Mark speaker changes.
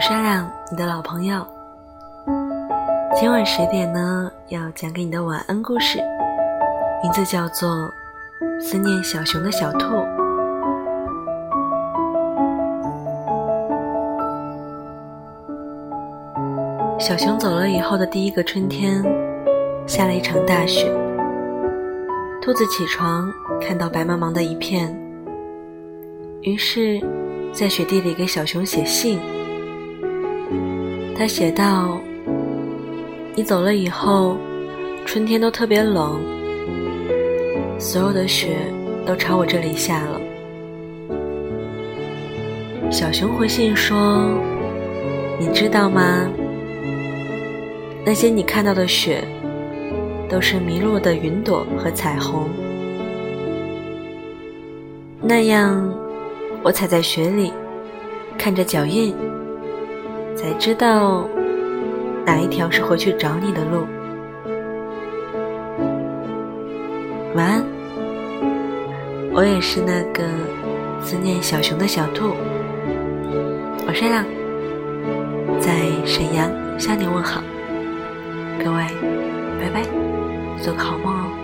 Speaker 1: 是阿亮，你的老朋友。今晚十点呢，要讲给你的晚安故事，名字叫做《思念小熊的小兔》。小熊走了以后的第一个春天，下了一场大雪。兔子起床，看到白茫茫的一片，于是，在雪地里给小熊写信。他写道：“你走了以后，春天都特别冷，所有的雪都朝我这里下了。”小熊回信说：“你知道吗？”那些你看到的雪，都是迷路的云朵和彩虹。那样，我踩在雪里，看着脚印，才知道哪一条是回去找你的路。晚安，我也是那个思念小熊的小兔。我是亮，在沈阳向你问好。各位，拜拜，做个好梦哦。